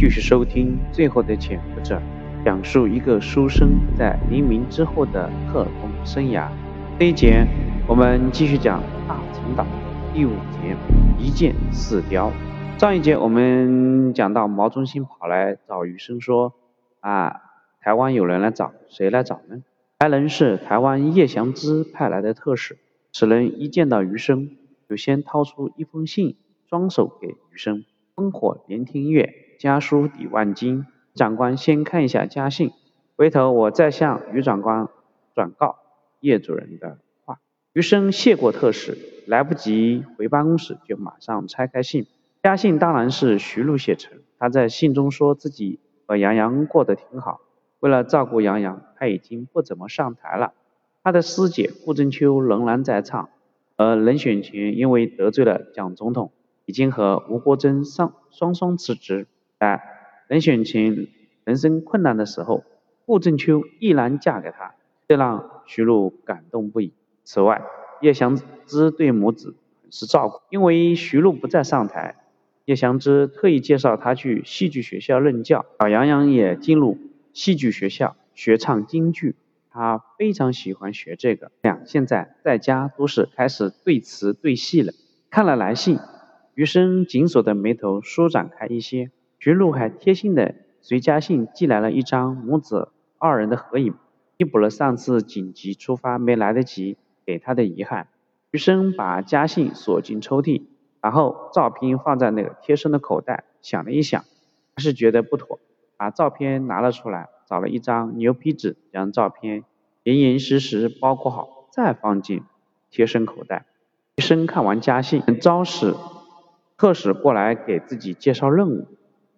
继续收听《最后的潜伏者》，讲述一个书生在黎明之后的特工生涯。这一节我们继续讲大陈岛第五节一箭四雕。上一节我们讲到毛中心跑来找余生说：“啊，台湾有人来找，谁来找呢？来人是台湾叶祥之派来的特使。此人一见到余生，就先掏出一封信，双手给余生。烽火连天月，家书抵万金。长官先看一下家信，回头我再向余长官转告叶主任的话。”余生谢过特使，来不及回办公室，就马上拆开信。家信当然是徐璐写成。他在信中说自己和杨洋过得挺好，为了照顾杨洋，他已经不怎么上台了。他的师姐顾正秋仍然在唱，而任选群因为得罪了蒋总统，已经和吴国桢双双辞职。在任选群人生困难的时候，顾正秋毅然嫁给他，这让徐璐感动不已。此外，叶祥之对母子很是照顾，因为徐璐不再上台。叶祥之特意介绍他去戏剧学校任教，小杨洋也进入戏剧学校学唱京剧，他非常喜欢学这个。两现在在家都是开始对词对戏了。看了来信，余生紧锁的眉头舒展开一些。徐璐还贴心的随家信寄来了一张母子二人的合影，弥补了上次紧急出发没来得及给他的遗憾。余生把家信锁进抽屉。然后照片放在那个贴身的口袋，想了一想，还是觉得不妥，把照片拿了出来，找了一张牛皮纸，将照片严严实实包裹好，再放进贴身口袋。余生看完家信，招使特使过来给自己介绍任务。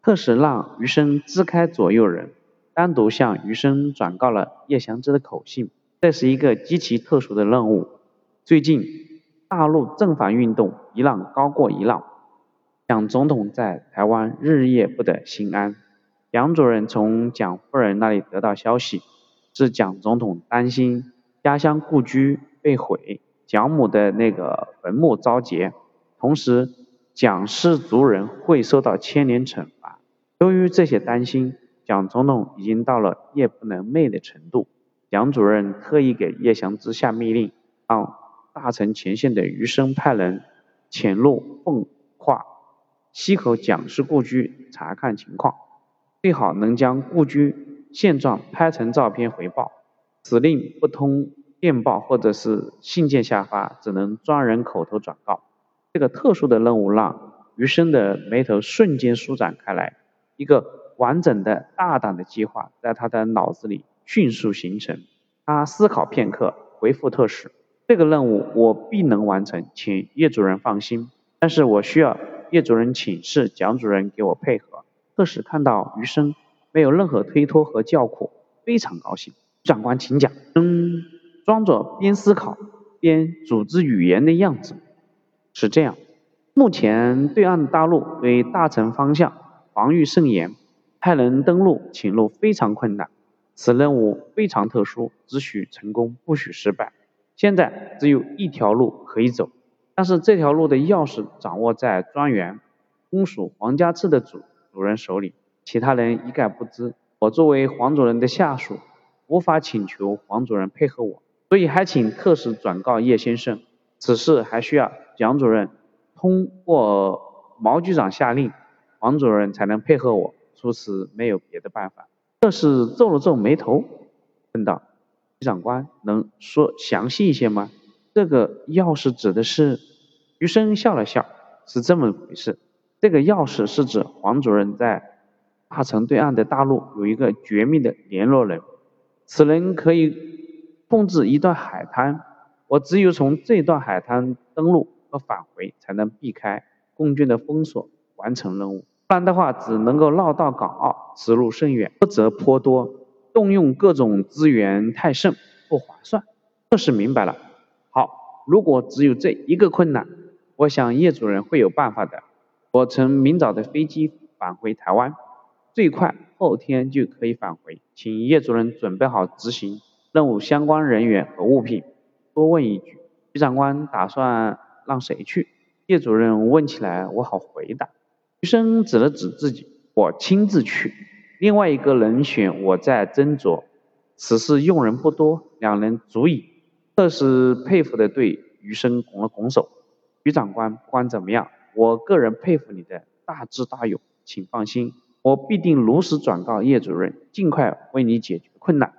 特使让余生支开左右人，单独向余生转告了叶祥之的口信。这是一个极其特殊的任务。最近。大陆正反运动一浪高过一浪，蒋总统在台湾日夜不得心安。杨主任从蒋夫人那里得到消息，是蒋总统担心家乡故居被毁，蒋母的那个坟墓遭劫，同时蒋氏族人会受到牵连惩。由于这些担心，蒋总统已经到了夜不能寐的程度。蒋主任特意给叶祥之下命令，让。大城前线的余生派人潜入奉化西口蒋氏故居查看情况，最好能将故居现状拍成照片回报。此令不通电报或者是信件下发，只能专人口头转告。这个特殊的任务让余生的眉头瞬间舒展开来，一个完整的大胆的计划在他的脑子里迅速形成。他思考片刻，回复特使。这个任务我必能完成，请叶主任放心。但是我需要叶主任请示蒋主任给我配合。特使看到余生没有任何推脱和叫苦，非常高兴。长官，请讲。嗯，装作边思考边组织语言的样子。是这样，目前对岸大陆对大城方向防御甚严，派人登陆侵入非常困难。此任务非常特殊，只许成功，不许失败。现在只有一条路可以走，但是这条路的钥匙掌握在庄园公署黄家祠的主主人手里，其他人一概不知。我作为黄主任的下属，无法请求黄主任配合我，所以还请特使转告叶先生，此事还需要蒋主任通过毛局长下令，黄主任才能配合我，除此没有别的办法。特使皱了皱眉头，问道。长官能说详细一些吗？这个钥匙指的是？余生笑了笑，是这么回事。这个钥匙是指黄主任在大城对岸的大陆有一个绝密的联络人，此人可以控制一段海滩。我只有从这段海滩登陆和返回，才能避开共军的封锁，完成任务。不然的话，只能够绕道港澳，此路甚远，波折颇多。动用各种资源太甚，不划算。这是明白了。好，如果只有这一个困难，我想叶主任会有办法的。我乘明早的飞机返回台湾，最快后天就可以返回，请叶主任准备好执行任务相关人员和物品。多问一句，徐长官打算让谁去？叶主任问起来，我好回答。余生指了指自己，我亲自去，另外一个人选我在斟酌。此事用人不多，两人足矣。特使佩服的对余生拱了拱手。余长官，不管怎么样，我个人佩服你的大智大勇，请放心，我必定如实转告叶主任，尽快为你解决困难。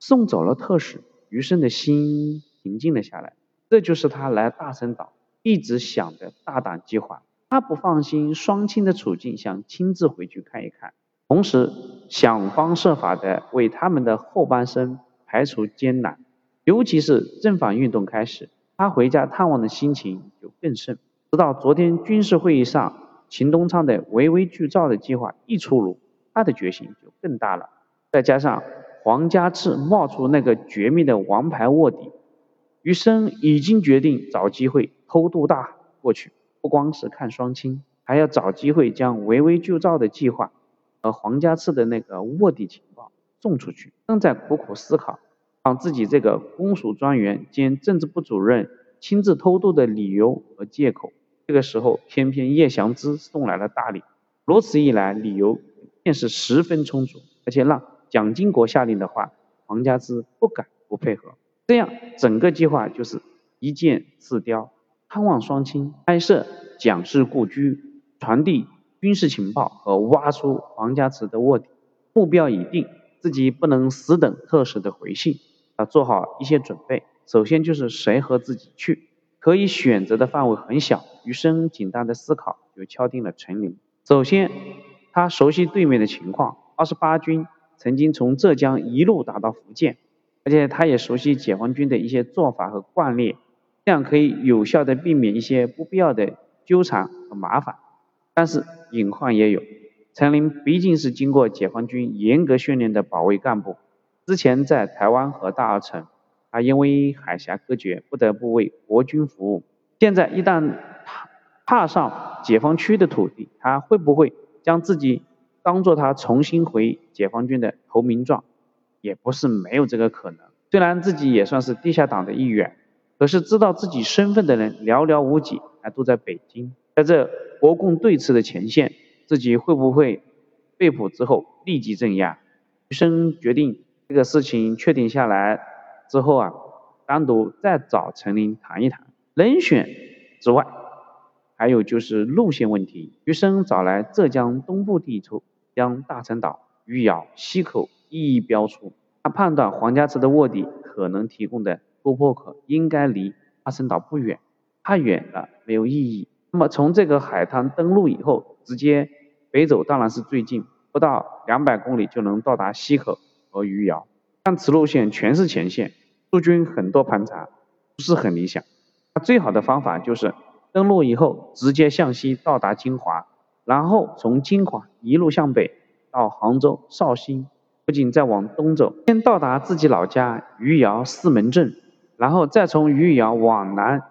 送走了特使，余生的心平静了下来。这就是他来大森岛一直想的大胆计划。他不放心双亲的处境，想亲自回去看一看，同时想方设法的为他们的后半生排除艰难。尤其是正反运动开始，他回家探望的心情就更甚。直到昨天军事会议上，秦东昌的围魏救赵的计划一出炉，他的决心就更大了。再加上黄家炽冒出那个绝密的王牌卧底。余生已经决定找机会偷渡大过去，不光是看双亲，还要找机会将围魏救赵的计划和黄家赐的那个卧底情报送出去。正在苦苦思考，让自己这个公署专员兼政治部主任亲自偷渡的理由和借口。这个时候，偏偏叶祥之送来了大礼，如此一来，理由便是十分充足，而且让蒋经国下令的话，黄家之不敢不配合。这样，整个计划就是一箭四雕：探望双亲、拍摄蒋氏故居、传递军事情报和挖出黄家祠的卧底。目标已定，自己不能死等特使的回信，要做好一些准备。首先就是谁和自己去，可以选择的范围很小。余生简单的思考就敲定了陈林。首先，他熟悉对面的情况，二十八军曾经从浙江一路打到福建。而且他也熟悉解放军的一些做法和惯例，这样可以有效的避免一些不必要的纠缠和麻烦。但是隐患也有，陈林毕竟是经过解放军严格训练的保卫干部，之前在台湾和大稻城，他因为海峡隔绝，不得不为国军服务。现在一旦踏上解放区的土地，他会不会将自己当做他重新回解放军的投名状？也不是没有这个可能。虽然自己也算是地下党的一员，可是知道自己身份的人寥寥无几，还都在北京，在这国共对峙的前线，自己会不会被捕之后立即镇压？余生决定这个事情确定下来之后啊，单独再找陈林谈一谈人选之外，还有就是路线问题。余生找来浙江东部地处，将大陈岛、余姚、溪口。一一标出，他判断黄家祠的卧底可能提供的突破口应该离阿森岛不远，太远了没有意义。那么从这个海滩登陆以后，直接北走当然是最近，不到两百公里就能到达溪口和余姚。但此路线全是前线，驻军很多盘查，不是很理想。他最好的方法就是登陆以后直接向西到达金华，然后从金华一路向北到杭州、绍兴。不仅再往东走，先到达自己老家余姚四门镇，然后再从余姚往南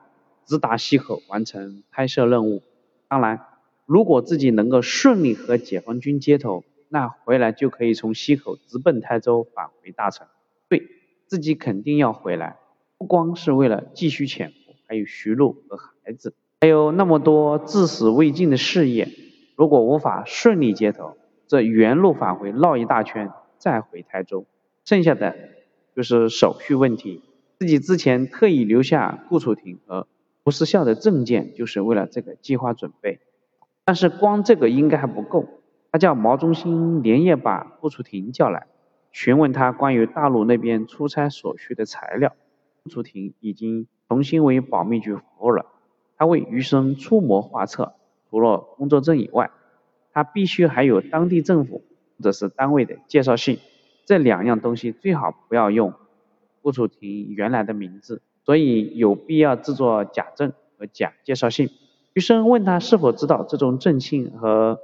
直达溪口，完成拍摄任务。当然，如果自己能够顺利和解放军接头，那回来就可以从溪口直奔台州返回大城。对自己肯定要回来，不光是为了继续潜伏，还有徐璐和孩子，还有那么多至死未尽的事业。如果无法顺利接头，这原路返回绕一大圈。再回台州，剩下的就是手续问题。自己之前特意留下顾楚婷和不失效的证件，就是为了这个计划准备。但是光这个应该还不够，他叫毛中心连夜把顾楚婷叫来，询问他关于大陆那边出差所需的材料。顾楚婷已经重新为保密局服务了，他为余生出谋划策，除了工作证以外，他必须还有当地政府。或者是单位的介绍信，这两样东西最好不要用顾楚婷原来的名字，所以有必要制作假证和假介绍信。余生问他是否知道这种证信和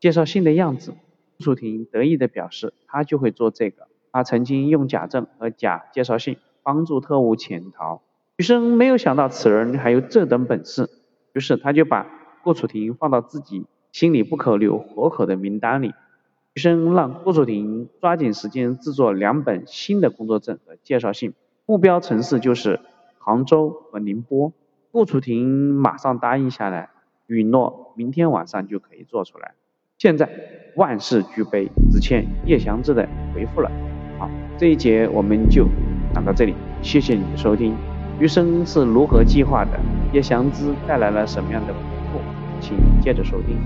介绍信的样子，顾楚婷得意的表示他就会做这个，他曾经用假证和假介绍信帮助特务潜逃。余生没有想到此人还有这等本事，于是他就把顾楚婷放到自己心里不可留活口的名单里。余生让顾楚婷抓紧时间制作两本新的工作证和介绍信，目标城市就是杭州和宁波。顾楚婷马上答应下来，允诺明天晚上就可以做出来。现在万事俱备，只欠叶祥之的回复了。好，这一节我们就讲到这里，谢谢你的收听。余生是如何计划的？叶祥之带来了什么样的回复？请接着收听。